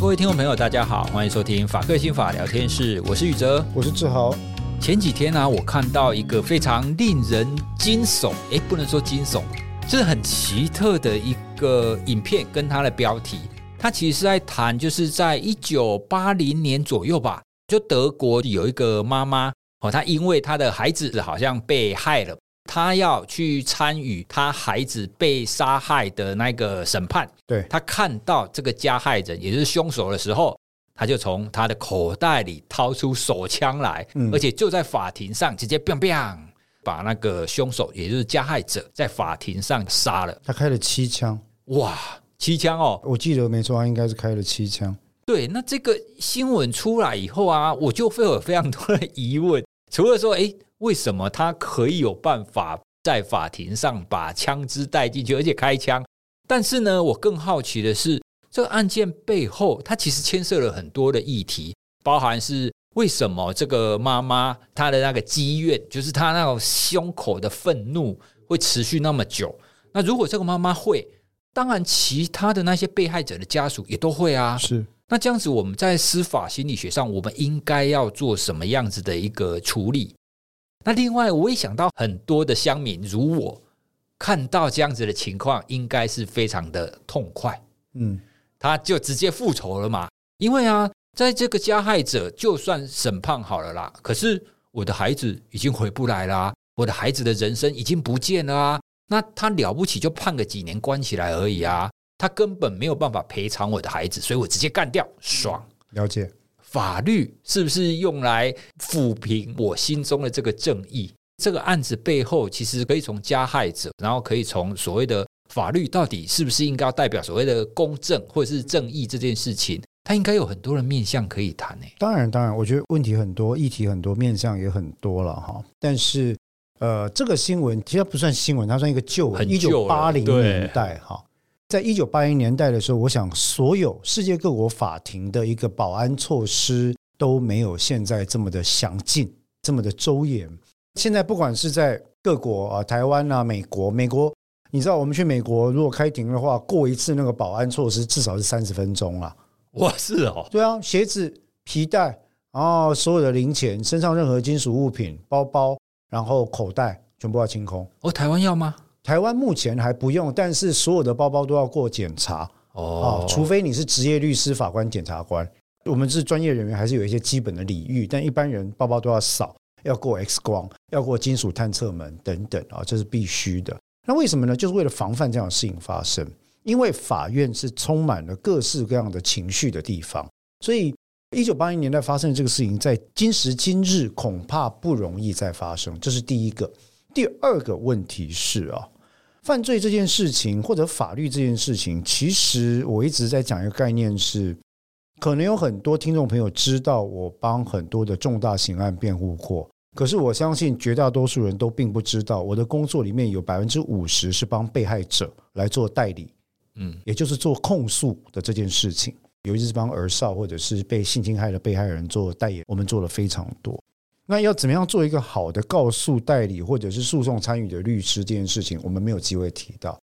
各位听众朋友，大家好，欢迎收听法克心法聊天室，我是宇哲，我是志豪。前几天呢、啊，我看到一个非常令人惊悚，诶，不能说惊悚，就是很奇特的一个影片，跟它的标题，它其实是在谈，就是在一九八零年左右吧，就德国有一个妈妈哦，她因为她的孩子好像被害了。他要去参与他孩子被杀害的那个审判。对，他看到这个加害人，也就是凶手的时候，他就从他的口袋里掏出手枪来，嗯、而且就在法庭上直接 biang biang 把那个凶手，也就是加害者，在法庭上杀了。他开了七枪，哇，七枪哦！我记得没错，他应该是开了七枪。对，那这个新闻出来以后啊，我就会有非常多的疑问，除了说，诶。为什么他可以有办法在法庭上把枪支带进去，而且开枪？但是呢，我更好奇的是，这个案件背后，它其实牵涉了很多的议题，包含是为什么这个妈妈她的那个积怨，就是她那个胸口的愤怒会持续那么久？那如果这个妈妈会，当然其他的那些被害者的家属也都会啊。是，那这样子，我们在司法心理学上，我们应该要做什么样子的一个处理？那另外，我也想到很多的乡民，如我看到这样子的情况，应该是非常的痛快。嗯，他就直接复仇了嘛。因为啊，在这个加害者就算审判好了啦，可是我的孩子已经回不来啦，我的孩子的人生已经不见了啊。那他了不起就判个几年关起来而已啊，他根本没有办法赔偿我的孩子，所以我直接干掉，爽。了解。法律是不是用来抚平我心中的这个正义？这个案子背后其实可以从加害者，然后可以从所谓的法律到底是不是应该代表所谓的公正或者是正义这件事情，它应该有很多的面向可以谈诶。当然，当然，我觉得问题很多，议题很多，面向也很多了哈。但是，呃，这个新闻其实不算新闻，它算一个旧闻，一九八零年代哈。在一九八零年代的时候，我想所有世界各国法庭的一个保安措施都没有现在这么的详尽，这么的周延。现在不管是在各国啊，台湾啊，美国，美国，你知道我们去美国如果开庭的话，过一次那个保安措施至少是三十分钟啊。哇，是哦，对啊，鞋子、皮带，然后所有的零钱，身上任何金属物品，包包，然后口袋，全部要清空。哦，台湾要吗？台湾目前还不用，但是所有的包包都要过检查哦，除非你是职业律师、法官、检察官，我们是专业人员，还是有一些基本的礼遇。但一般人包包都要扫，要过 X 光，要过金属探测门等等啊，这是必须的。那为什么呢？就是为了防范这样的事情发生。因为法院是充满了各式各样的情绪的地方，所以一九八零年代发生的这个事情，在今时今日恐怕不容易再发生。这是第一个。第二个问题是啊。犯罪这件事情，或者法律这件事情，其实我一直在讲一个概念是，可能有很多听众朋友知道我帮很多的重大刑案辩护过，可是我相信绝大多数人都并不知道，我的工作里面有百分之五十是帮被害者来做代理，嗯，也就是做控诉的这件事情，尤其是帮儿少或者是被性侵害的被害人做代言，我们做了非常多。那要怎么样做一个好的告诉代理或者是诉讼参与的律师这件事情，我们没有机会提到。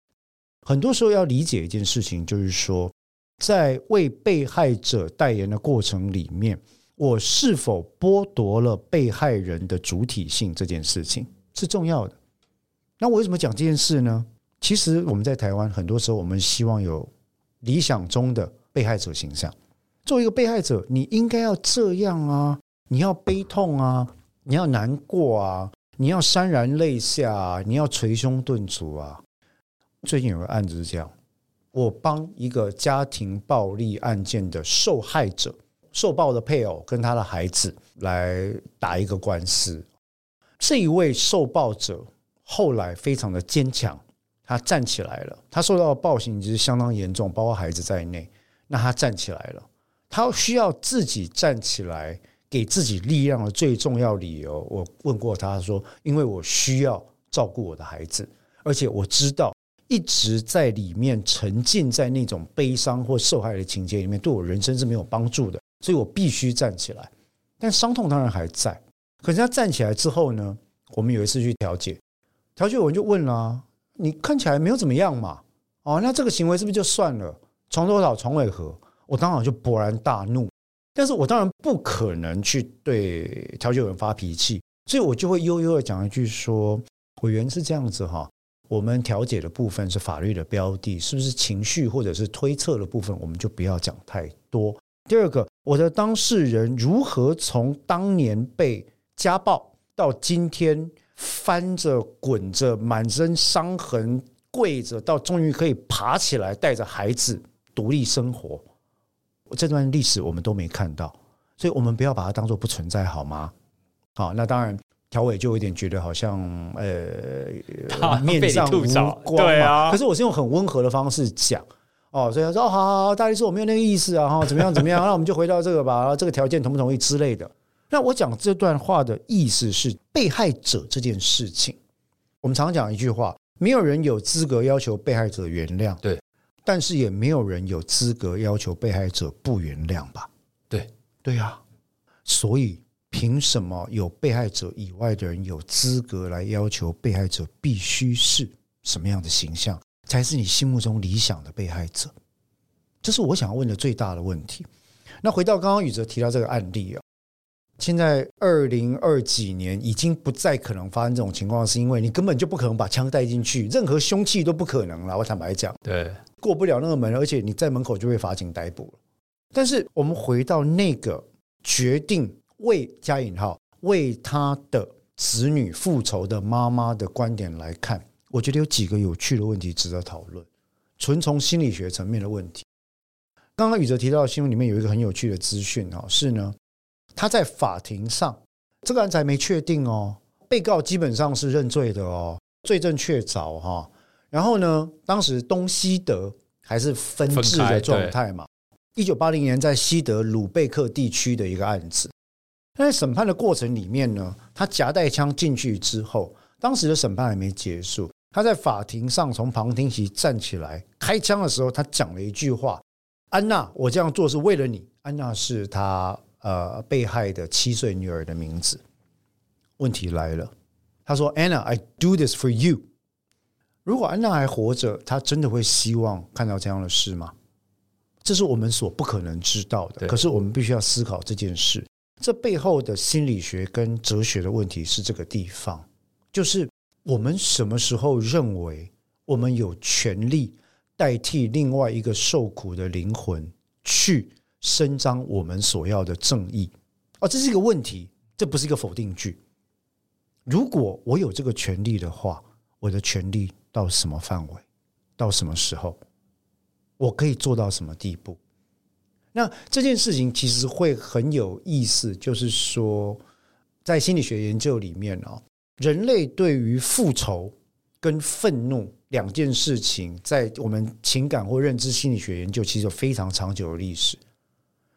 很多时候要理解一件事情，就是说，在为被害者代言的过程里面，我是否剥夺了被害人的主体性这件事情是重要的。那我为什么讲这件事呢？其实我们在台湾很多时候，我们希望有理想中的被害者形象。作为一个被害者，你应该要这样啊，你要悲痛啊，你要难过啊，你要潸然泪下啊，你要捶胸顿足啊。最近有个案子是这样，我帮一个家庭暴力案件的受害者。受暴的配偶跟他的孩子来打一个官司，这一位受暴者后来非常的坚强，他站起来了。他受到的暴行其实相当严重，包括孩子在内。那他站起来了，他需要自己站起来，给自己力量的最重要理由，我问过他说：“因为我需要照顾我的孩子，而且我知道。”一直在里面沉浸在那种悲伤或受害的情节里面，对我人生是没有帮助的，所以我必须站起来。但伤痛当然还在。可是他站起来之后呢？我们有一次去调解，调解我就问了：“你看起来没有怎么样嘛？哦，那这个行为是不是就算了？床多少，床为何？”我当场就勃然大怒。但是我当然不可能去对调解员发脾气，所以我就会悠悠的讲一句说：“委员是这样子哈。”我们调解的部分是法律的标的，是不是情绪或者是推测的部分，我们就不要讲太多。第二个，我的当事人如何从当年被家暴到今天翻着滚着满身伤痕跪着，到终于可以爬起来带着孩子独立生活，这段历史我们都没看到，所以我们不要把它当做不存在，好吗？好，那当然。条委就有点觉得好像呃 面上无光，对啊。可是我是用很温和的方式讲哦，所以他说哦，好好好，大律师我没有那个意思啊，哈，怎么样怎么样？那我们就回到这个吧，这个条件同不同意之类的。那我讲这段话的意思是，被害者这件事情，我们常讲一句话：没有人有资格要求被害者原谅，对，但是也没有人有资格要求被害者不原谅吧？对，对呀，所以。凭什么有被害者以外的人有资格来要求被害者必须是什么样的形象才是你心目中理想的被害者？这是我想要问的最大的问题。那回到刚刚宇哲提到这个案例啊，现在二零二几年已经不再可能发生这种情况，是因为你根本就不可能把枪带进去，任何凶器都不可能了。我坦白讲，对，过不了那个门，而且你在门口就被法警逮捕了。但是我们回到那个决定。为加引号为他的子女复仇的妈妈的观点来看，我觉得有几个有趣的问题值得讨论。纯从心理学层面的问题，刚刚宇哲提到的新闻里面有一个很有趣的资讯哈，是呢，他在法庭上这个案子还没确定哦，被告基本上是认罪的哦，罪证确凿哈。然后呢，当时东西德还是分治的状态嘛。一九八零年在西德鲁贝克地区的一个案子。在审判的过程里面呢，他夹带枪进去之后，当时的审判还没结束。他在法庭上从旁听席站起来开枪的时候，他讲了一句话：“安娜，我这样做是为了你。”安娜是他呃被害的七岁女儿的名字。问题来了，他说：“Anna，I do this for you。”如果安娜还活着，她真的会希望看到这样的事吗？这是我们所不可能知道的。可是我们必须要思考这件事。这背后的心理学跟哲学的问题是这个地方，就是我们什么时候认为我们有权利代替另外一个受苦的灵魂去伸张我们所要的正义？哦，这是一个问题，这不是一个否定句。如果我有这个权利的话，我的权利到什么范围？到什么时候？我可以做到什么地步？那这件事情其实会很有意思，就是说，在心理学研究里面哦，人类对于复仇跟愤怒两件事情，在我们情感或认知心理学研究其实有非常长久的历史。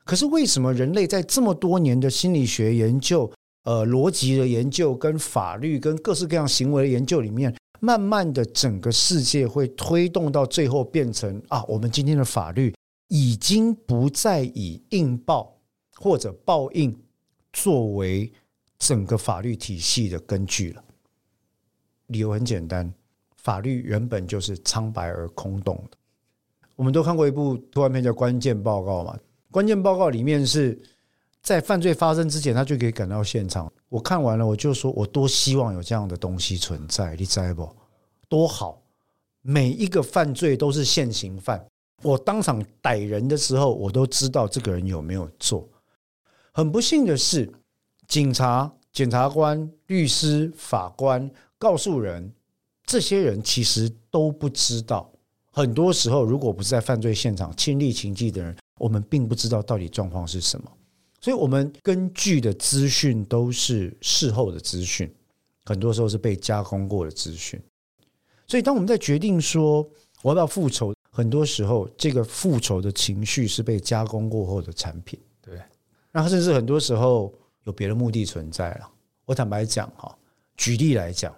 可是为什么人类在这么多年的心理学研究、呃逻辑的研究、跟法律、跟各式各样行为的研究里面，慢慢的整个世界会推动到最后变成啊，我们今天的法律。已经不再以应报或者报应作为整个法律体系的根据了。理由很简单，法律原本就是苍白而空洞的。我们都看过一部科幻片叫《关键报告》嘛，《关键报告》里面是在犯罪发生之前，他就可以赶到现场。我看完了，我就说我多希望有这样的东西存在，你知不？多好，每一个犯罪都是现行犯。我当场逮人的时候，我都知道这个人有没有做。很不幸的是，警察、检察官、律师、法官、告诉人，这些人其实都不知道。很多时候，如果不是在犯罪现场亲历情境的人，我们并不知道到底状况是什么。所以，我们根据的资讯都是事后的资讯，很多时候是被加工过的资讯。所以，当我们在决定说我要不要复仇，很多时候这个复仇的情绪是被加工过后的产品。对，那甚至很多时候有别的目的存在了。我坦白讲哈，举例来讲，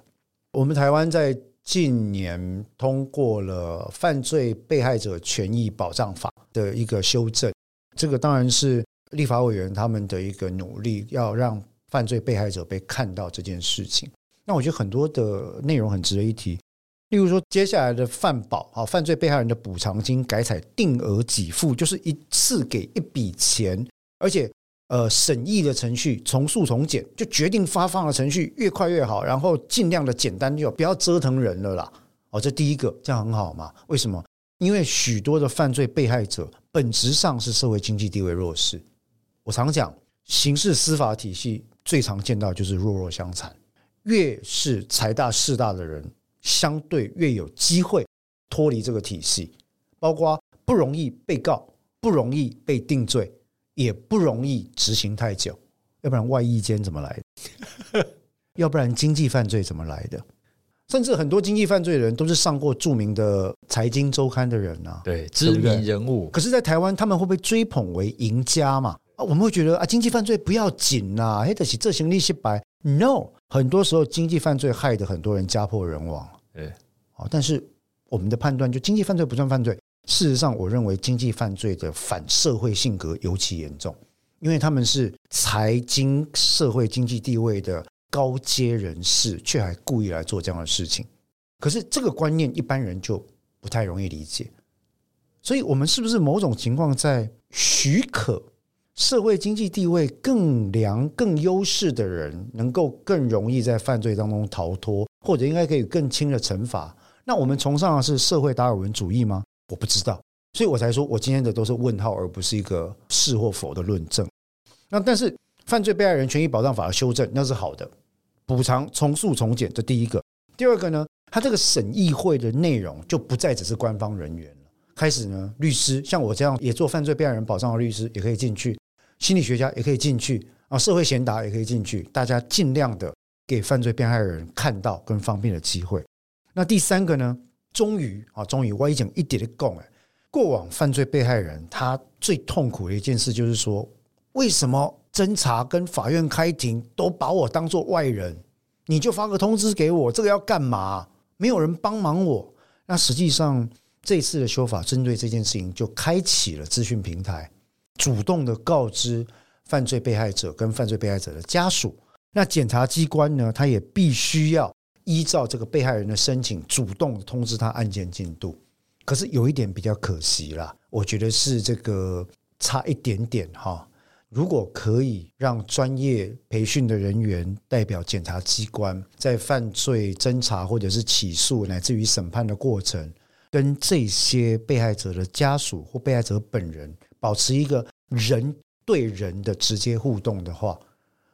我们台湾在近年通过了犯罪被害者权益保障法的一个修正，这个当然是立法委员他们的一个努力，要让犯罪被害者被看到这件事情。那我觉得很多的内容很值得一提。例如说，接下来的犯保啊，犯罪被害人的补偿金改采定额给付，就是一次给一笔钱，而且呃，审议的程序从速从简，就决定发放的程序越快越好，然后尽量的简单就不要折腾人了啦。哦，这第一个这样很好嘛？为什么？因为许多的犯罪被害者本质上是社会经济地位弱势。我常讲，刑事司法体系最常见到就是弱弱相残，越是财大势大的人。相对越有机会脱离这个体系，包括不容易被告，不容易被定罪，也不容易执行太久。要不然外役监怎么来的？要不然经济犯罪怎么来的？甚至很多经济犯罪的人都是上过著名的财经周刊的人啊，对，知名人物。可是，在台湾，他们会被追捧为赢家嘛？啊，我们会觉得啊，经济犯罪不要紧呐，黑得起这行利息白。No，很多时候经济犯罪害得很多人家破人亡。对，好，但是我们的判断就经济犯罪不算犯罪。事实上，我认为经济犯罪的反社会性格尤其严重，因为他们是财经社会经济地位的高阶人士，却还故意来做这样的事情。可是这个观念一般人就不太容易理解。所以，我们是不是某种情况在许可社会经济地位更良、更优势的人，能够更容易在犯罪当中逃脱？或者应该可以更轻的惩罚？那我们崇尚的是社会达尔文主义吗？我不知道，所以我才说我今天的都是问号，而不是一个是或否的论证。那但是犯罪被害人权益保障法的修正那是好的，补偿从速从简，这第一个。第二个呢，他这个审议会的内容就不再只是官方人员了，开始呢，律师像我这样也做犯罪被害人保障的律师也可以进去，心理学家也可以进去啊，社会贤达也可以进去，大家尽量的。给犯罪被害人看到跟方便的机会。那第三个呢？终于啊，终于我已经一点的讲哎，过往犯罪被害人他最痛苦的一件事就是说，为什么侦查跟法院开庭都把我当做外人？你就发个通知给我，这个要干嘛？没有人帮忙我。那实际上这次的修法针对这件事情，就开启了资讯平台，主动的告知犯罪被害者跟犯罪被害者的家属。那检察机关呢，他也必须要依照这个被害人的申请，主动通知他案件进度。可是有一点比较可惜啦，我觉得是这个差一点点哈。如果可以让专业培训的人员代表检察机关，在犯罪侦查或者是起诉乃至于审判的过程，跟这些被害者的家属或被害者本人保持一个人对人的直接互动的话。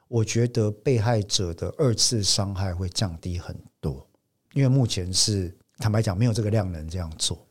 我觉得被害者的二次伤害会降低很多，因为目前是坦白讲没有这个量能这样做。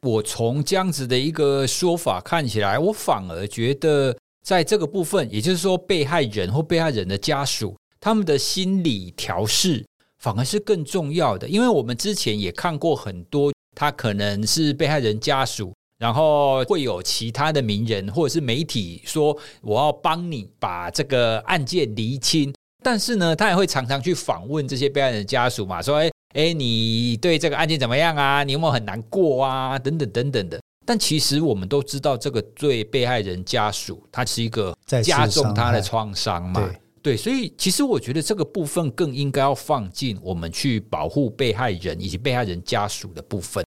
我从这样子的一个说法看起来，我反而觉得在这个部分，也就是说被害人或被害人的家属，他们的心理调试反而是更重要的，因为我们之前也看过很多，他可能是被害人家属。然后会有其他的名人或者是媒体说，我要帮你把这个案件厘清，但是呢，他也会常常去访问这些被害人的家属嘛，说，哎哎，你对这个案件怎么样啊？你有没有很难过啊？等等等等的。但其实我们都知道，这个对被害人家属，他是一个加重他的创伤嘛。对，对，所以其实我觉得这个部分更应该要放进我们去保护被害人以及被害人家属的部分。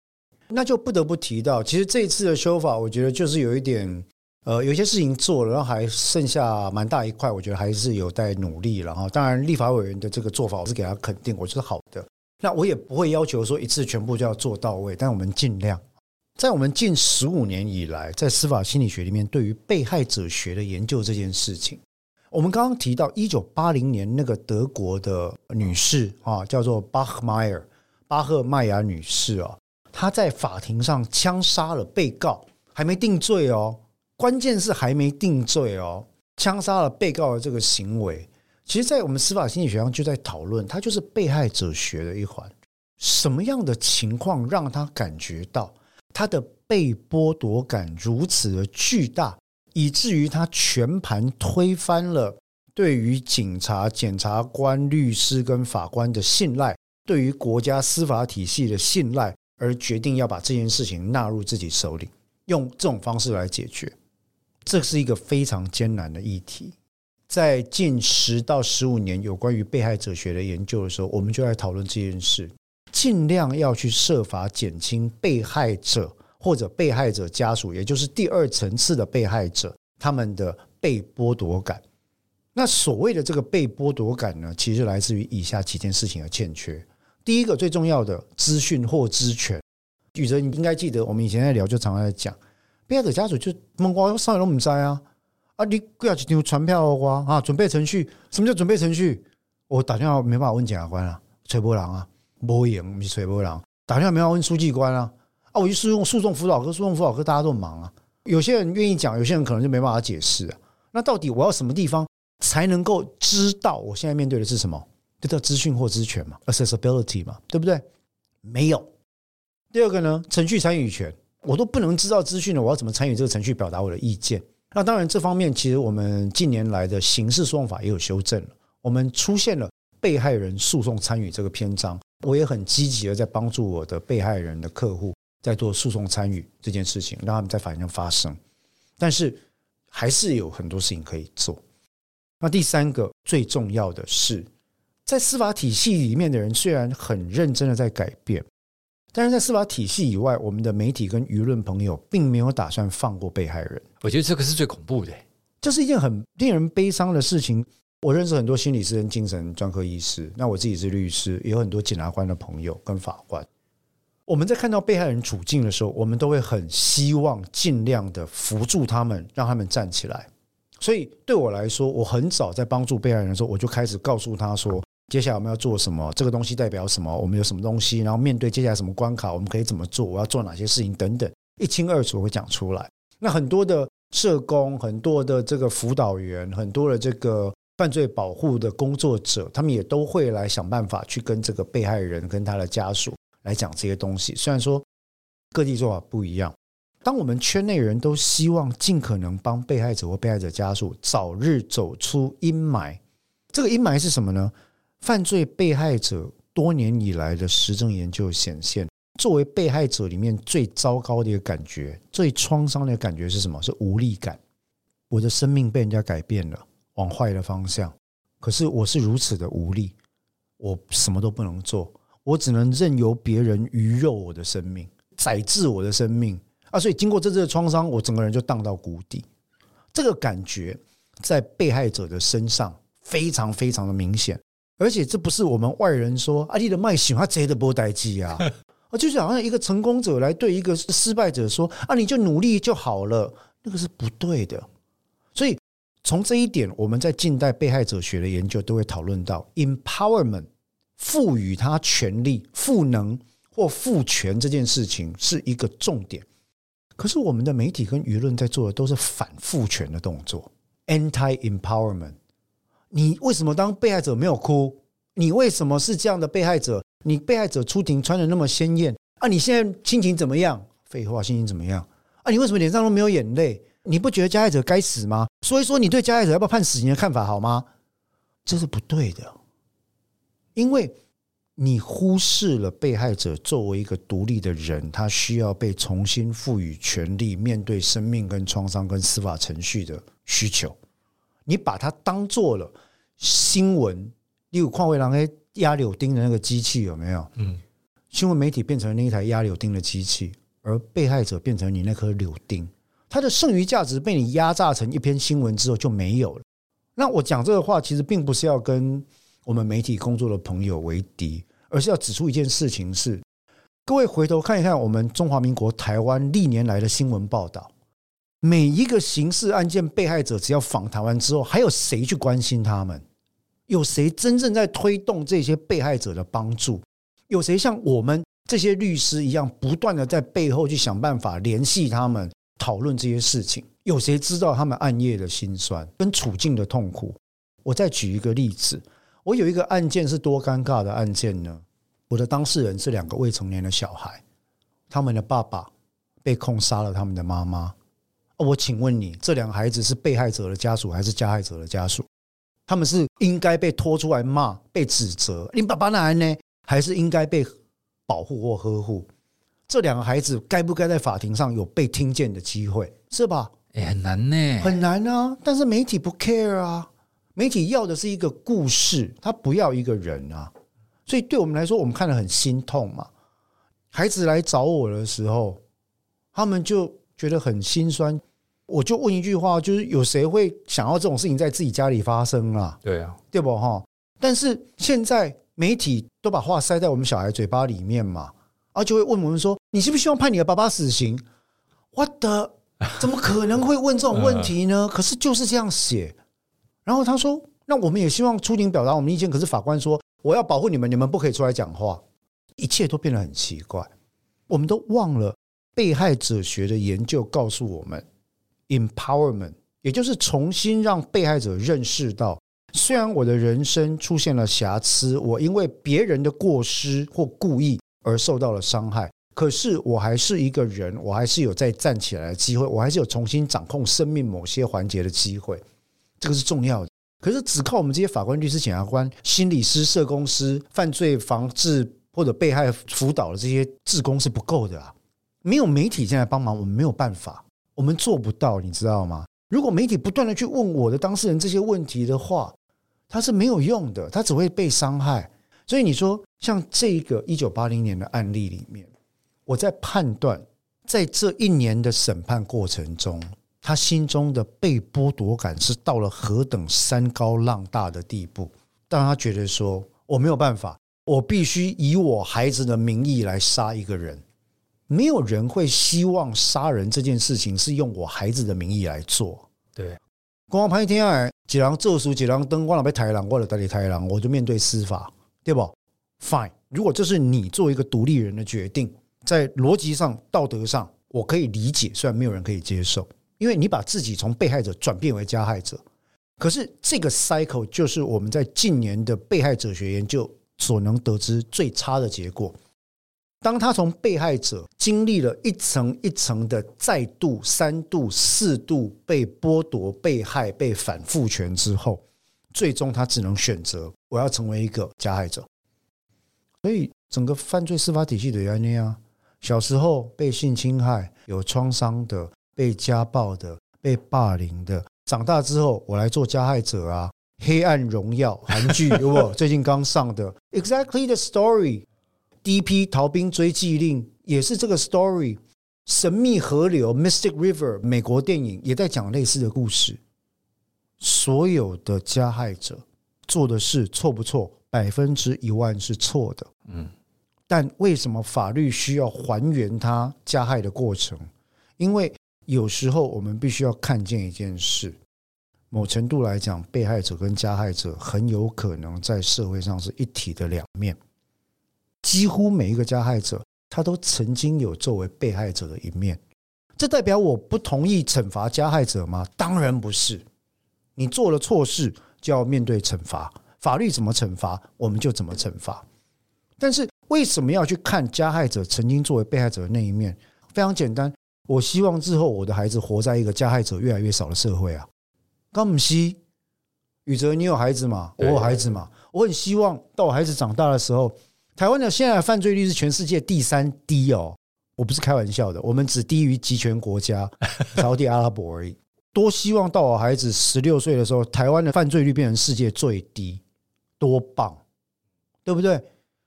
那就不得不提到，其实这一次的修法，我觉得就是有一点，呃，有些事情做了，然后还剩下蛮大一块，我觉得还是有待努力了哈。当然，立法委员的这个做法，我是给他肯定，我觉得好的。那我也不会要求说一次全部就要做到位，但我们尽量。在我们近十五年以来，在司法心理学里面，对于被害者学的研究这件事情，我们刚刚提到一九八零年那个德国的女士啊，叫做巴赫迈尔巴赫迈亚女士啊，他在法庭上枪杀了被告，还没定罪哦，关键是还没定罪哦，枪杀了被告的这个行为，其实，在我们司法心理学上就在讨论，它就是被害者学的一环，什么样的情况让他感觉到？他的被剥夺感如此的巨大，以至于他全盘推翻了对于警察、检察官、律师跟法官的信赖，对于国家司法体系的信赖，而决定要把这件事情纳入自己手里，用这种方式来解决。这是一个非常艰难的议题。在近十到十五年有关于被害者学的研究的时候，我们就在讨论这件事。尽量要去设法减轻被害者或者被害者家属，也就是第二层次的被害者，他们的被剥夺感。那所谓的这个被剥夺感呢，其实来自于以下几件事情的欠缺。第一个最重要的资讯或知权，宇哲你应该记得，我们以前在聊就常常在讲，被害者家属就问我上来都不在啊，啊你不要去丢传票的话啊，准备程序，什么叫准备程序？我打电话没办法问检察官啊，崔波郎啊。不赢，你吹波浪，打电话没办法问书记官啊？啊，我去诉讼诉讼辅导科，诉讼辅导科大家都很忙啊。有些人愿意讲，有些人可能就没办法解释啊。那到底我要什么地方才能够知道我现在面对的是什么？这叫资讯或知权嘛，accessibility 嘛，对不对？没有。第二个呢，程序参与权，我都不能知道资讯了，我要怎么参与这个程序，表达我的意见？那当然，这方面其实我们近年来的刑事诉讼法也有修正了，我们出现了被害人诉讼参与这个篇章。我也很积极的在帮助我的被害人的客户在做诉讼参与这件事情，让他们在法庭上发声。但是还是有很多事情可以做。那第三个最重要的是，在司法体系里面的人虽然很认真的在改变，但是在司法体系以外，我们的媒体跟舆论朋友并没有打算放过被害人。我觉得这个是最恐怖的，这是一件很令人悲伤的事情。我认识很多心理师跟精神专科医师，那我自己是律师，也有很多检察官的朋友跟法官。我们在看到被害人处境的时候，我们都会很希望尽量的扶助他们，让他们站起来。所以对我来说，我很早在帮助被害人的时候，我就开始告诉他说，接下来我们要做什么，这个东西代表什么，我们有什么东西，然后面对接下来什么关卡，我们可以怎么做，我要做哪些事情等等，一清二楚会讲出来。那很多的社工，很多的这个辅导员，很多的这个。犯罪保护的工作者，他们也都会来想办法去跟这个被害人跟他的家属来讲这些东西。虽然说各地做法不一样，当我们圈内人都希望尽可能帮被害者或被害者家属早日走出阴霾，这个阴霾是什么呢？犯罪被害者多年以来的实证研究显现，作为被害者里面最糟糕的一个感觉、最创伤的感觉是什么？是无力感。我的生命被人家改变了。往坏的方向，可是我是如此的无力，我什么都不能做，我只能任由别人鱼肉我的生命，宰制我的生命啊！所以经过这次的创伤，我整个人就荡到谷底。这个感觉在被害者的身上非常非常的明显，而且这不是我们外人说啊，你的卖喜欢贼的波代机啊，啊，就是好像一个成功者来对一个失败者说啊，你就努力就好了，那个是不对的，所以。从这一点，我们在近代被害者学的研究都会讨论到 empowerment，赋予他权力、赋能或赋权这件事情是一个重点。可是我们的媒体跟舆论在做的都是反赋权的动作，anti empowerment。你为什么当被害者没有哭？你为什么是这样的被害者？你被害者出庭穿的那么鲜艳啊？你现在心情怎么样？废话，心情怎么样？啊？你为什么脸上都没有眼泪？你不觉得加害者该死吗？所以说，你对加害者要不要判死刑的看法好吗？这是不对的，因为你忽视了被害者作为一个独立的人，他需要被重新赋予权利，面对生命跟创伤跟司法程序的需求。你把它当做了新闻，例如矿位郎那压柳钉的那个机器有没有？嗯，新闻媒体变成了那一台压柳钉的机器，而被害者变成你那颗柳钉。它的剩余价值被你压榨成一篇新闻之后就没有了。那我讲这个话，其实并不是要跟我们媒体工作的朋友为敌，而是要指出一件事情：是各位回头看一看我们中华民国台湾历年来的新闻报道，每一个刑事案件被害者只要访谈完之后，还有谁去关心他们？有谁真正在推动这些被害者的帮助？有谁像我们这些律师一样，不断的在背后去想办法联系他们，讨论这些事情？有谁知道他们暗夜的辛酸跟处境的痛苦？我再举一个例子，我有一个案件是多尴尬的案件呢？我的当事人是两个未成年的小孩，他们的爸爸被控杀了他们的妈妈。我请问你，这两个孩子是被害者的家属还是加害者的家属？他们是应该被拖出来骂、被指责？你爸爸呢？还是应该被保护或呵护？这两个孩子该不该在法庭上有被听见的机会？是吧？哎，很难呢，很难啊！但是媒体不 care 啊，媒体要的是一个故事，他不要一个人啊。所以对我们来说，我们看得很心痛嘛。孩子来找我的时候，他们就觉得很心酸。我就问一句话，就是有谁会想要这种事情在自己家里发生啊？对啊，对不哈？但是现在媒体都把话塞在我们小孩嘴巴里面嘛，啊，就会问我们说：“你是不是希望判你的爸爸死刑？”我的怎么可能会问这种问题呢？可是就是这样写。然后他说：“那我们也希望出庭表达我们意见。”可是法官说。我要保护你们，你们不可以出来讲话。一切都变得很奇怪，我们都忘了被害者学的研究告诉我们，empowerment，也就是重新让被害者认识到，虽然我的人生出现了瑕疵，我因为别人的过失或故意而受到了伤害，可是我还是一个人，我还是有再站起来的机会，我还是有重新掌控生命某些环节的机会，这个是重要的。可是，只靠我们这些法官、律师、检察官、心理师、社工师、犯罪防治或者被害辅导的这些志工是不够的啊！没有媒体进来帮忙，我们没有办法，我们做不到，你知道吗？如果媒体不断的去问我的当事人这些问题的话，他是没有用的，他只会被伤害。所以你说，像这个一九八零年的案例里面，我在判断，在这一年的审判过程中。他心中的被剥夺感是到了何等山高浪大的地步？当他觉得说我没有办法，我必须以我孩子的名义来杀一个人。没有人会希望杀人这件事情是用我孩子的名义来做。对，光拍天啊，几狼咒书，几狼灯光了被抬狼，或者代理抬狼，我就面对司法，对不？Fine，如果这是你作为一个独立人的决定，在逻辑上、道德上，我可以理解，虽然没有人可以接受。因为你把自己从被害者转变为加害者，可是这个 cycle 就是我们在近年的被害者学研究所能得知最差的结果。当他从被害者经历了一层一层的再度、三度、四度被剥夺、被害、被反复权之后，最终他只能选择我要成为一个加害者。所以整个犯罪司法体系的原因啊，小时候被性侵害、有创伤的。被家暴的、被霸凌的，长大之后我来做加害者啊！黑暗荣耀韩剧有没有？最近刚上的《Exactly the Story》，D.P. 逃兵追缉令也是这个 story。神秘河流 （Mystic River） 美国电影也在讲类似的故事。所有的加害者做的事错不错？百分之一万是错的。嗯，但为什么法律需要还原他加害的过程？因为有时候我们必须要看见一件事，某程度来讲，被害者跟加害者很有可能在社会上是一体的两面。几乎每一个加害者，他都曾经有作为被害者的一面。这代表我不同意惩罚加害者吗？当然不是。你做了错事，就要面对惩罚。法律怎么惩罚，我们就怎么惩罚。但是为什么要去看加害者曾经作为被害者的那一面？非常简单。我希望之后我的孩子活在一个加害者越来越少的社会啊。高姆西，宇哲，你有孩子吗？我有孩子嘛。我很希望到我孩子长大的时候，台湾的现在的犯罪率是全世界第三低哦。我不是开玩笑的，我们只低于集权国家 沙乌地阿拉伯而已。多希望到我孩子十六岁的时候，台湾的犯罪率变成世界最低，多棒，对不对？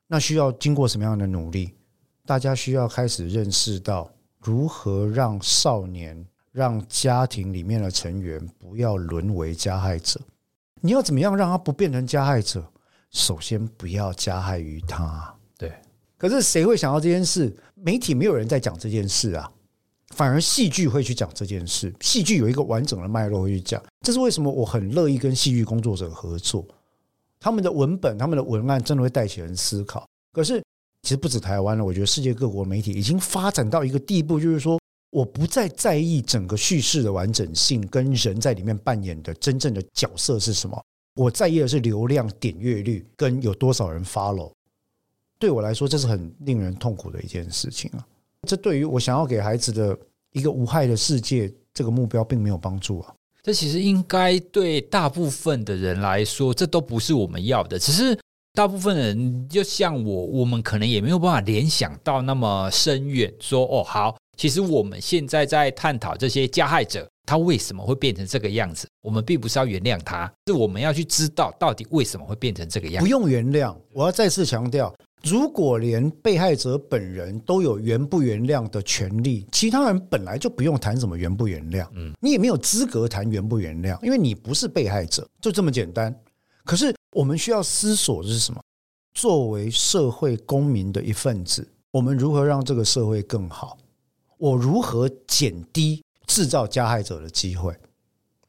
那需要经过什么样的努力？大家需要开始认识到。如何让少年、让家庭里面的成员不要沦为加害者？你要怎么样让他不变成加害者？首先，不要加害于他。对，可是谁会想到这件事？媒体没有人在讲这件事啊，反而戏剧会去讲这件事。戏剧有一个完整的脉络会去讲，这是为什么我很乐意跟戏剧工作者合作。他们的文本、他们的文案真的会带起人思考。可是，其实不止台湾了，我觉得世界各国媒体已经发展到一个地步，就是说，我不再在意整个叙事的完整性跟人在里面扮演的真正的角色是什么，我在意的是流量、点阅率跟有多少人 follow。对我来说，这是很令人痛苦的一件事情啊！这对于我想要给孩子的一个无害的世界这个目标，并没有帮助啊！这其实应该对大部分的人来说，这都不是我们要的。只是大部分人，就像我，我们可能也没有办法联想到那么深远。说哦，好，其实我们现在在探讨这些加害者，他为什么会变成这个样子？我们并不是要原谅他，是我们要去知道到底为什么会变成这个样子。不用原谅，我要再次强调。如果连被害者本人都有原不原谅的权利，其他人本来就不用谈什么原不原谅。嗯，你也没有资格谈原不原谅，因为你不是被害者，就这么简单。可是我们需要思索的是什么？作为社会公民的一份子，我们如何让这个社会更好？我如何减低制造加害者的机会？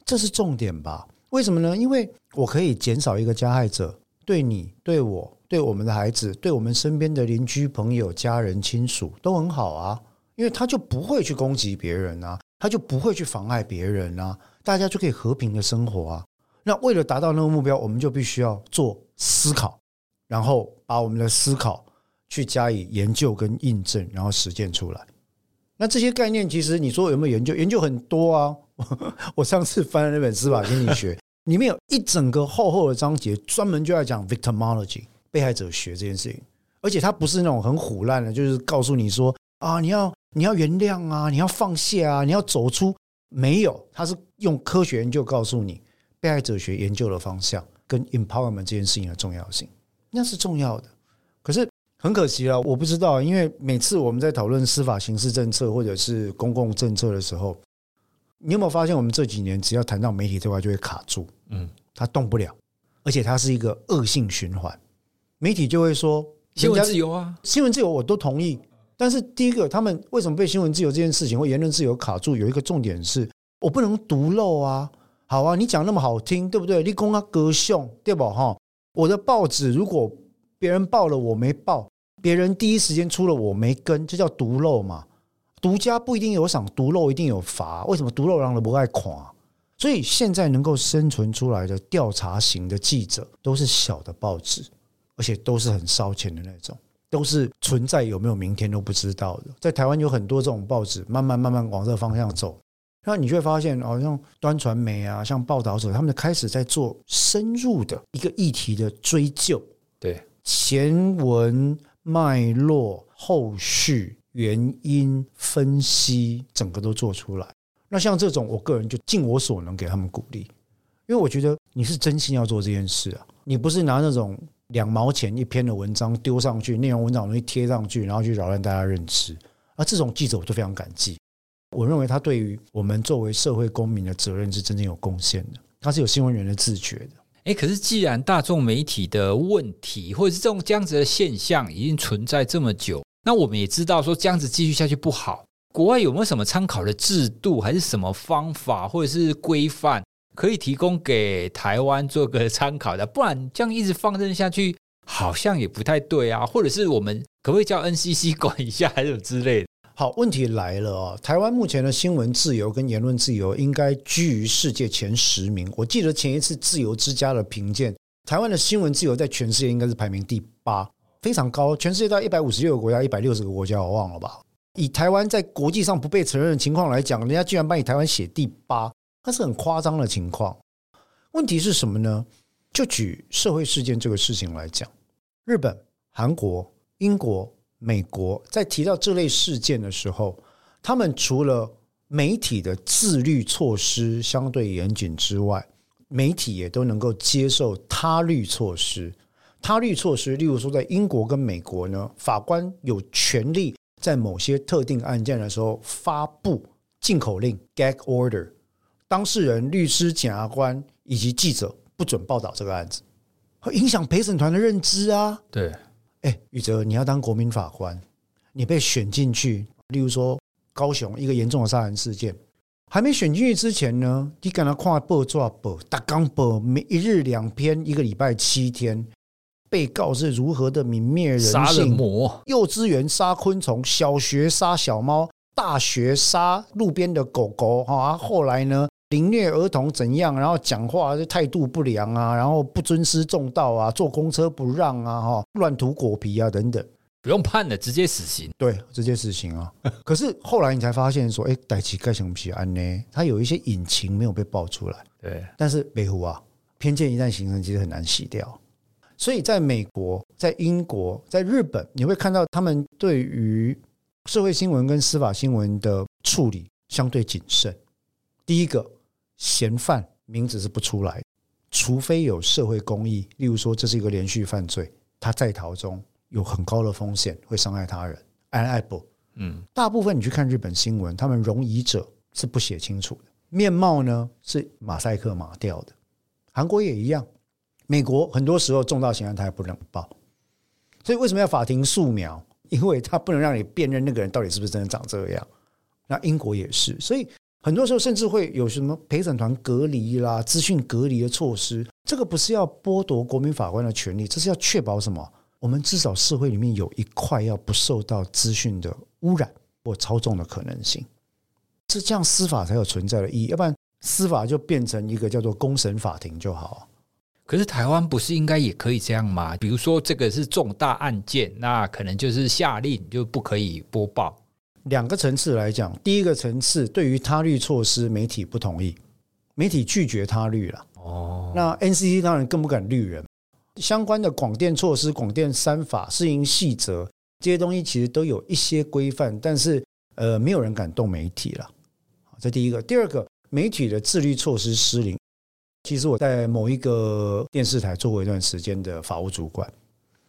这是重点吧？为什么呢？因为我可以减少一个加害者，对你，对我。对我们的孩子，对我们身边的邻居、朋友、家人、亲属都很好啊，因为他就不会去攻击别人啊，他就不会去妨碍别人啊，大家就可以和平的生活啊。那为了达到那个目标，我们就必须要做思考，然后把我们的思考去加以研究跟印证，然后实践出来。那这些概念，其实你说有没有研究？研究很多啊。我上次翻了那本《司法心理学》，里面有一整个厚厚的章节，专门就在讲 victimology。被害者学这件事情，而且它不是那种很唬烂的，就是告诉你说啊，你要你要原谅啊，你要放下啊，你要走出。没有，它是用科学研究告诉你被害者学研究的方向跟 empowerment 这件事情的重要性，那是重要的。很可惜了，我不知道，因为每次我们在讨论司法刑事政策或者是公共政策的时候，你有没有发现，我们这几年只要谈到媒体这块就会卡住，嗯，它动不了，而且它是一个恶性循环。媒体就会说新闻自由啊，新闻自由我都同意。但是第一个，他们为什么被新闻自由这件事情或言论自由卡住？有一个重点是，我不能独漏啊。好啊，你讲那么好听，对不对？立功啊，歌颂，对吧？哈，我的报纸如果别人报了我没报，别人第一时间出了我没跟，这叫独漏嘛？独家不一定有赏，独漏一定有罚。为什么独漏让人不爱垮？所以现在能够生存出来的调查型的记者，都是小的报纸。而且都是很烧钱的那种，都是存在有没有明天都不知道的。在台湾有很多这种报纸，慢慢慢慢往这个方向走，然后你就会发现，好像端传媒啊，像报道者，他们开始在做深入的一个议题的追究，对前文脉络、后续原因分析，整个都做出来。那像这种，我个人就尽我所能给他们鼓励，因为我觉得你是真心要做这件事啊，你不是拿那种。两毛钱一篇的文章丢上去，内容文章容易贴上去，然后去扰乱大家认知。而这种记者我都非常感激。我认为他对于我们作为社会公民的责任是真正有贡献的。他是有新闻人的自觉的。诶，可是既然大众媒体的问题或者是这种这样子的现象已经存在这么久，那我们也知道说这样子继续下去不好。国外有没有什么参考的制度，还是什么方法，或者是规范？可以提供给台湾做个参考的，不然这样一直放任下去，好像也不太对啊。或者是我们可不可以叫 NCC 管一下，还是之类的？好，问题来了哦，台湾目前的新闻自由跟言论自由应该居于世界前十名。我记得前一次自由之家的评鉴，台湾的新闻自由在全世界应该是排名第八，非常高。全世界到一百五十六个国家，一百六十个国家，我忘了吧？以台湾在国际上不被承认的情况来讲，人家居然把你台湾写第八。那是很夸张的情况。问题是什么呢？就举社会事件这个事情来讲，日本、韩国、英国、美国在提到这类事件的时候，他们除了媒体的自律措施相对严谨之外，媒体也都能够接受他律措施。他律措施，例如说在英国跟美国呢，法官有权利在某些特定案件的时候发布禁口令 （gag order）。当事人、律师、检察官以及记者不准报道这个案子，会影响陪审团的认知啊。对，哎，宇哲，你要当国民法官，你被选进去，例如说高雄一个严重的杀人事件，还没选进去之前呢，你跟他看报纸报，大纲报，每一日两篇，一个礼拜七天，被告是如何的泯灭人性，杀人魔，幼稚园杀昆虫，小学杀小猫，大学杀路边的狗狗，哈，后来呢？凌虐儿童怎样？然后讲话就态度不良啊，然后不尊师重道啊，坐公车不让啊，哈，乱涂果皮啊，等等，不用判了，直接死刑。对，直接死刑啊。可是后来你才发现说，哎，代志该怎么安呢？他有一些隐情没有被爆出来。对，但是北湖啊，偏见一旦形成，其实很难洗掉。所以在美国、在英国、在日本，你会看到他们对于社会新闻跟司法新闻的处理相对谨慎。第一个。嫌犯名字是不出来，除非有社会公益，例如说这是一个连续犯罪，他在逃中有很高的风险会伤害他人。unable，嗯，大部分你去看日本新闻，他们容疑者是不写清楚的，面貌呢是马赛克码掉的。韩国也一样，美国很多时候重大刑案他也不能报，所以为什么要法庭素描？因为他不能让你辨认那个人到底是不是真的长这样。那英国也是，所以。很多时候甚至会有什么陪审团隔离啦、资讯隔离的措施，这个不是要剥夺国民法官的权利，这是要确保什么？我们至少社会里面有一块要不受到资讯的污染或操纵的可能性，是这样司法才有存在的意义，要不然司法就变成一个叫做公审法庭就好。可是台湾不是应该也可以这样吗？比如说这个是重大案件，那可能就是下令就不可以播报。两个层次来讲，第一个层次对于他律措施，媒体不同意，媒体拒绝他律了。哦，那 NCC 当然更不敢律人。相关的广电措施、广电三法、适应细则这些东西，其实都有一些规范，但是呃，没有人敢动媒体了。这第一个，第二个，媒体的自律措施失灵。其实我在某一个电视台做过一段时间的法务主管，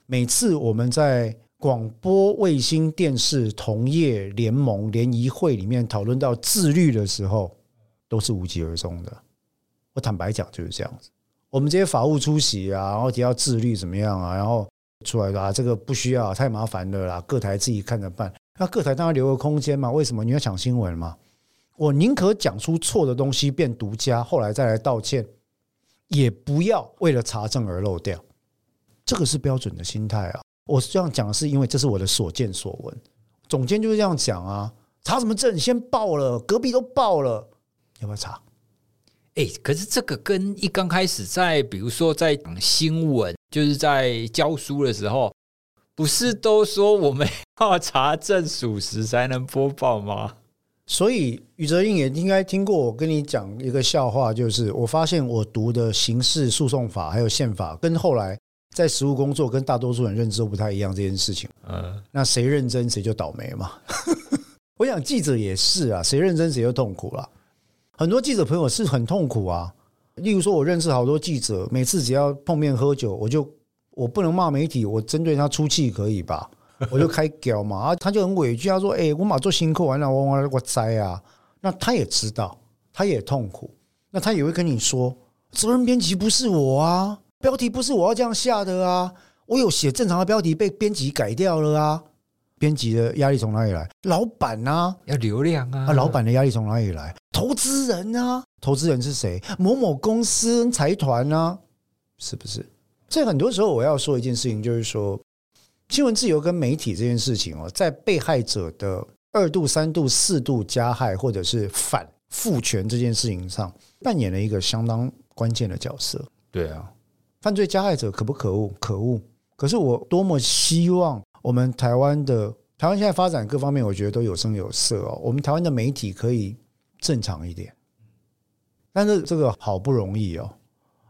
每次我们在广播、卫星、电视同业联盟联谊会里面讨论到自律的时候，都是无疾而终的。我坦白讲就是这样子。我们这些法务出席啊，然后提到自律怎么样啊，然后出来啊，这个不需要，太麻烦了啦，各台自己看着办。那各台当然留个空间嘛。为什么你要抢新闻嘛？我宁可讲出错的东西变独家，后来再来道歉，也不要为了查证而漏掉。这个是标准的心态啊。我这样讲是因为这是我的所见所闻，总监就是这样讲啊。查什么证？先报了，隔壁都报了，要不要查？哎，可是这个跟一刚开始在，比如说在讲新闻，就是在教书的时候，不是都说我们 要查证属实才能播报吗？所以宇哲英也应该听过我跟你讲一个笑话，就是我发现我读的刑事诉讼法还有宪法，跟后来。在实务工作跟大多数人认知都不太一样这件事情，嗯，那谁认真谁就倒霉嘛。我想记者也是啊，谁认真谁就痛苦了。很多记者朋友是很痛苦啊，例如说，我认识好多记者，每次只要碰面喝酒，我就我不能骂媒体，我针对他出气可以吧？我就开屌嘛，啊，他就很委屈，他说：“哎，我马做辛苦完了，我我我栽啊。”那他也知道，他也痛苦，那他也会跟你说，责任编辑不是我啊。标题不是我要这样下的啊！我有写正常的标题，被编辑改掉了啊！编辑的压力从哪里来？老板啊，要流量啊！啊，老板的压力从哪里来？投资人啊，投资人是谁？某某公司财团啊，是不是？这很多时候我要说一件事情，就是说新闻自由跟媒体这件事情哦，在被害者的二度、三度、四度加害或者是反复权这件事情上，扮演了一个相当关键的角色。对啊。犯罪加害者可不可恶？可恶！可是我多么希望我们台湾的台湾现在发展各方面，我觉得都有声有色哦。我们台湾的媒体可以正常一点，但是这个好不容易哦，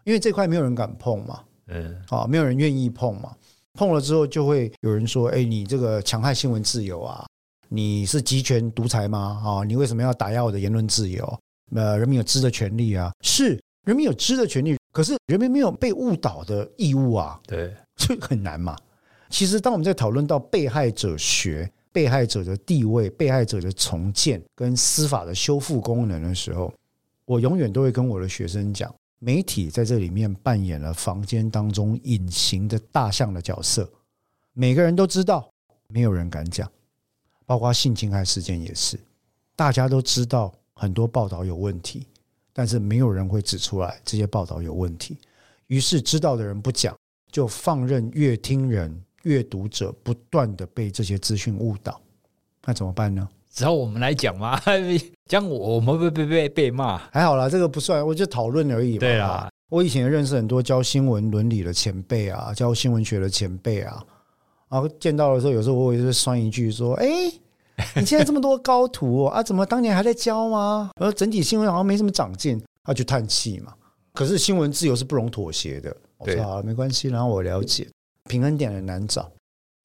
因为这块没有人敢碰嘛，嗯，啊，没有人愿意碰嘛。碰了之后，就会有人说：“哎，你这个强害新闻自由啊，你是集权独裁吗？啊，你为什么要打压我的言论自由？呃，人民有知的权利啊，是人民有知的权利。”可是人民没有被误导的义务啊，对，所以很难嘛。其实当我们在讨论到被害者学、被害者的地位、被害者的重建跟司法的修复功能的时候，我永远都会跟我的学生讲，媒体在这里面扮演了房间当中隐形的大象的角色。每个人都知道，没有人敢讲，包括性侵害事件也是，大家都知道很多报道有问题，但是没有人会指出来这些报道有问题，于是知道的人不讲，就放任阅听人、阅读者不断的被这些资讯误导，那怎么办呢？只要我们来讲嘛，讲我我们被被被被骂，还好啦，这个不算，我就讨论而已嘛。对啦，我以前认识很多教新闻伦理的前辈啊，教新闻学的前辈啊，然后见到的时候，有时候我也是酸一句说：“哎，你现在这么多高徒啊，怎么当年还在教吗？”然后整体新闻好像没什么长进，他就叹气嘛。可是新闻自由是不容妥协的，我说好了，没关系，然后我了解，平衡点很难找。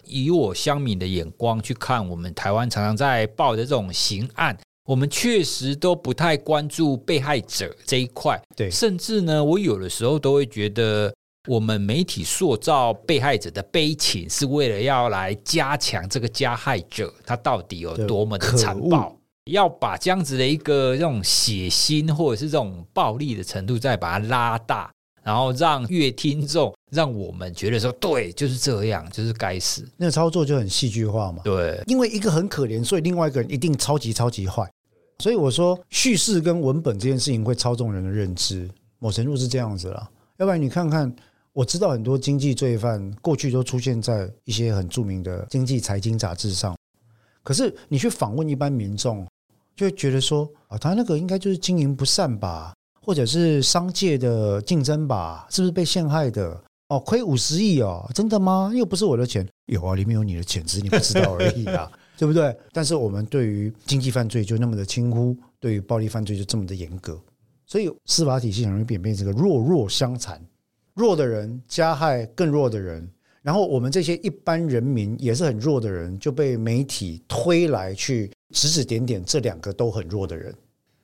以我乡民的眼光去看，我们台湾常常在报的这种刑案，我们确实都不太关注被害者这一块。对，甚至呢，我有的时候都会觉得，我们媒体塑造被害者的悲情，是为了要来加强这个加害者他到底有多么的残暴，要把这样子的一个这种血腥或者是这种暴力的程度再把它拉大。然后让阅听众，让我们觉得说，对，就是这样，就是该死。那个操作就很戏剧化嘛。对，因为一个很可怜，所以另外一个人一定超级超级坏。所以我说，叙事跟文本这件事情会操纵人的认知，某程度是这样子啦。要不然你看看，我知道很多经济罪犯过去都出现在一些很著名的经济财经杂志上，可是你去访问一般民众，就会觉得说，啊，他那个应该就是经营不善吧。或者是商界的竞争吧，是不是被陷害的？哦，亏五十亿哦，真的吗？又不是我的钱，有啊，里面有你的钱，只是你不知道而已啊，对不对？但是我们对于经济犯罪就那么的轻忽，对于暴力犯罪就这么的严格，所以司法体系很容易演变成个弱弱相残，弱的人加害更弱的人，然后我们这些一般人民也是很弱的人，就被媒体推来去指指点点这两个都很弱的人。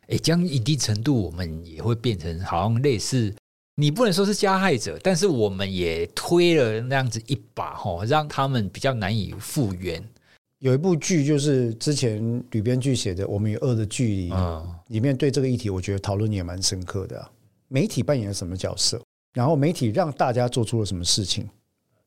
诶，将一定程度，我们也会变成好像类似，你不能说是加害者，但是我们也推了那样子一把哈，让他们比较难以复原。有一部剧就是之前吕编剧写的《我们与恶的距离》，里面对这个议题，我觉得讨论也蛮深刻的。媒体扮演了什么角色？然后媒体让大家做出了什么事情？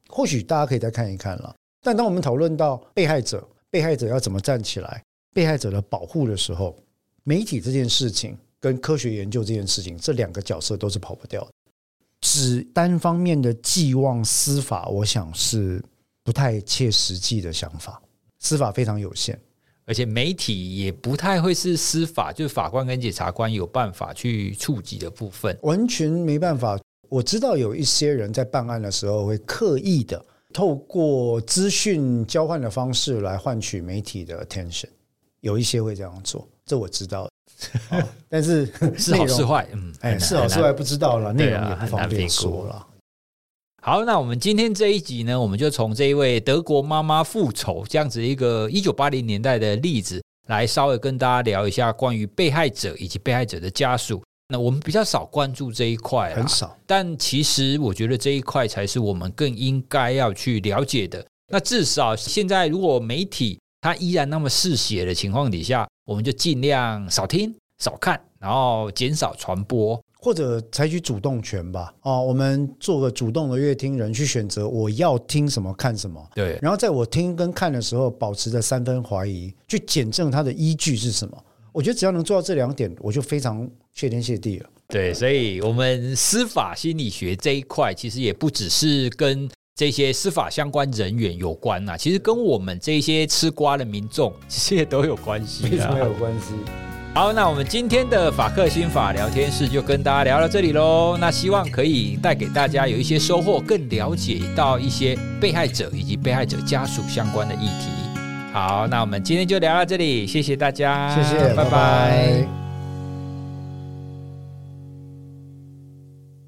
或许大家可以再看一看了。但当我们讨论到被害者，被害者要怎么站起来，被害者的保护的时候，媒体这件事情跟科学研究这件事情，这两个角色都是跑不掉的。只单方面的寄望司法，我想是不太切实际的想法。司法非常有限，而且媒体也不太会是司法，就是法官跟检察官有办法去触及的部分，完全没办法。我知道有一些人在办案的时候会刻意的透过资讯交换的方式来换取媒体的 attention，有一些会这样做。这我知道，但是 是好是坏，嗯，哎，是好是坏不知道了，内容也不方便说了。好，那我们今天这一集呢，我们就从这一位德国妈妈复仇这样子一个一九八零年代的例子，来稍微跟大家聊一下关于被害者以及被害者的家属。那我们比较少关注这一块，很少，但其实我觉得这一块才是我们更应该要去了解的。那至少现在，如果媒体它依然那么嗜血的情况底下，我们就尽量少听、少看，然后减少传播，或者采取主动权吧。哦，我们做个主动的乐听人，去选择我要听什么、看什么。对，然后在我听跟看的时候，保持着三分怀疑，去检证它的依据是什么。我觉得只要能做到这两点，我就非常谢天谢地了。对，所以我们司法心理学这一块，其实也不只是跟。这些司法相关人员有关呐、啊，其实跟我们这些吃瓜的民众其实也都有关系，非常有关系。好，那我们今天的法克心法聊天室就跟大家聊到这里喽。那希望可以带给大家有一些收获，更了解到一些被害者以及被害者家属相关的议题。好，那我们今天就聊到这里，谢谢大家，谢谢，拜拜。拜拜。